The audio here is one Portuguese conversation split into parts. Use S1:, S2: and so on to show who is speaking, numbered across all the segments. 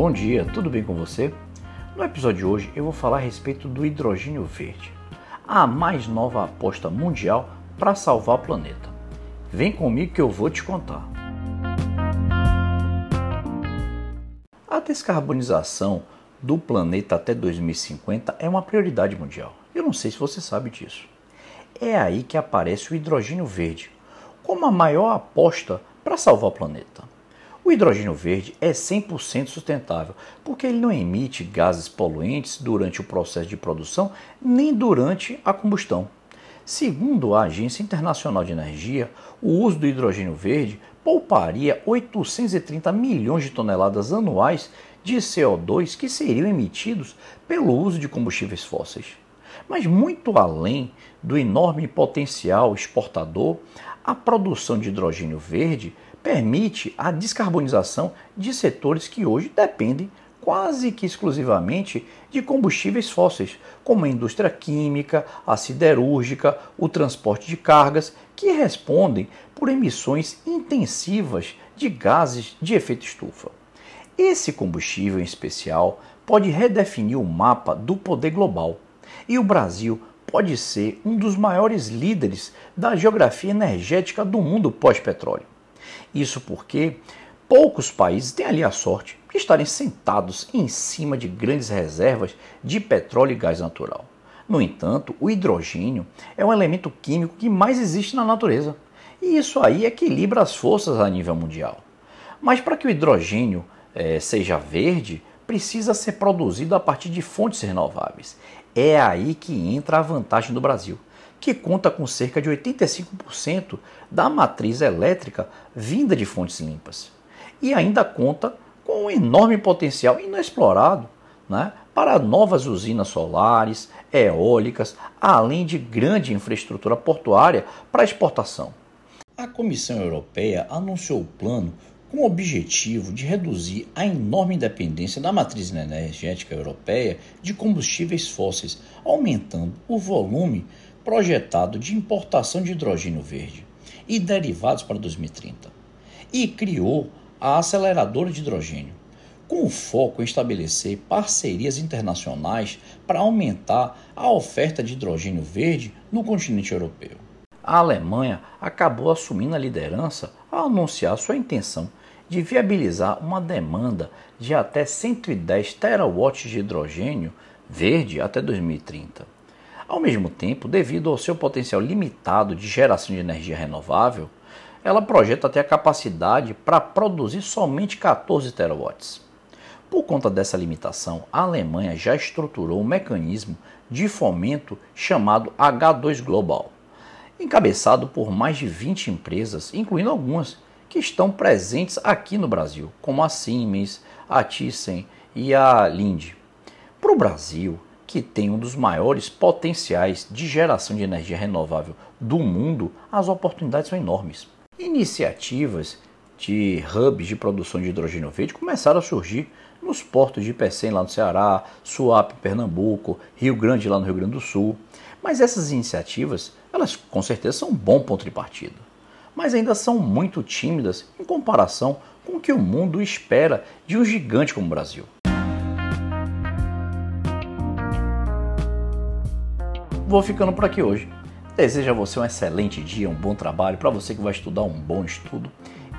S1: Bom dia, tudo bem com você? No episódio de hoje eu vou falar a respeito do hidrogênio verde, a mais nova aposta mundial para salvar o planeta. Vem comigo que eu vou te contar. A descarbonização do planeta até 2050 é uma prioridade mundial. Eu não sei se você sabe disso. É aí que aparece o hidrogênio verde como a maior aposta para salvar o planeta. O hidrogênio verde é 100% sustentável, porque ele não emite gases poluentes durante o processo de produção nem durante a combustão. Segundo a Agência Internacional de Energia, o uso do hidrogênio verde pouparia 830 milhões de toneladas anuais de CO2 que seriam emitidos pelo uso de combustíveis fósseis. Mas muito além do enorme potencial exportador, a produção de hidrogênio verde permite a descarbonização de setores que hoje dependem quase que exclusivamente de combustíveis fósseis, como a indústria química, a siderúrgica, o transporte de cargas, que respondem por emissões intensivas de gases de efeito estufa. Esse combustível em especial pode redefinir o mapa do poder global. E o Brasil pode ser um dos maiores líderes da geografia energética do mundo pós-petróleo. Isso porque poucos países têm ali a sorte de estarem sentados em cima de grandes reservas de petróleo e gás natural. No entanto, o hidrogênio é um elemento químico que mais existe na natureza. E isso aí equilibra as forças a nível mundial. Mas para que o hidrogênio é, seja verde, precisa ser produzido a partir de fontes renováveis. É aí que entra a vantagem do Brasil que conta com cerca de 85% da matriz elétrica vinda de fontes limpas. E ainda conta com um enorme potencial inexplorado né, para novas usinas solares, eólicas, além de grande infraestrutura portuária para exportação. A Comissão Europeia anunciou o plano com o objetivo de reduzir a enorme dependência da matriz energética europeia de combustíveis fósseis, aumentando o volume projetado de importação de hidrogênio verde e derivados para 2030 e criou a aceleradora de hidrogênio, com o foco em estabelecer parcerias internacionais para aumentar a oferta de hidrogênio verde no continente europeu. A Alemanha acabou assumindo a liderança ao anunciar sua intenção de viabilizar uma demanda de até 110 terawatts de hidrogênio verde até 2030. Ao mesmo tempo, devido ao seu potencial limitado de geração de energia renovável, ela projeta ter a capacidade para produzir somente 14 terawatts. Por conta dessa limitação, a Alemanha já estruturou um mecanismo de fomento chamado H2 Global, encabeçado por mais de 20 empresas, incluindo algumas que estão presentes aqui no Brasil, como a Siemens, a Thyssen e a Linde. Para o Brasil, que tem um dos maiores potenciais de geração de energia renovável do mundo, as oportunidades são enormes. Iniciativas de hubs de produção de hidrogênio verde começaram a surgir nos portos de Pecém lá no Ceará, Suape, Pernambuco, Rio Grande lá no Rio Grande do Sul. Mas essas iniciativas, elas com certeza são um bom ponto de partida, mas ainda são muito tímidas em comparação com o que o mundo espera de um gigante como o Brasil. Vou ficando por aqui hoje. Desejo a você um excelente dia, um bom trabalho, para você que vai estudar um bom estudo.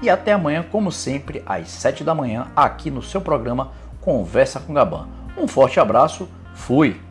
S1: E até amanhã, como sempre, às 7 da manhã, aqui no seu programa Conversa com Gaban. Um forte abraço, fui!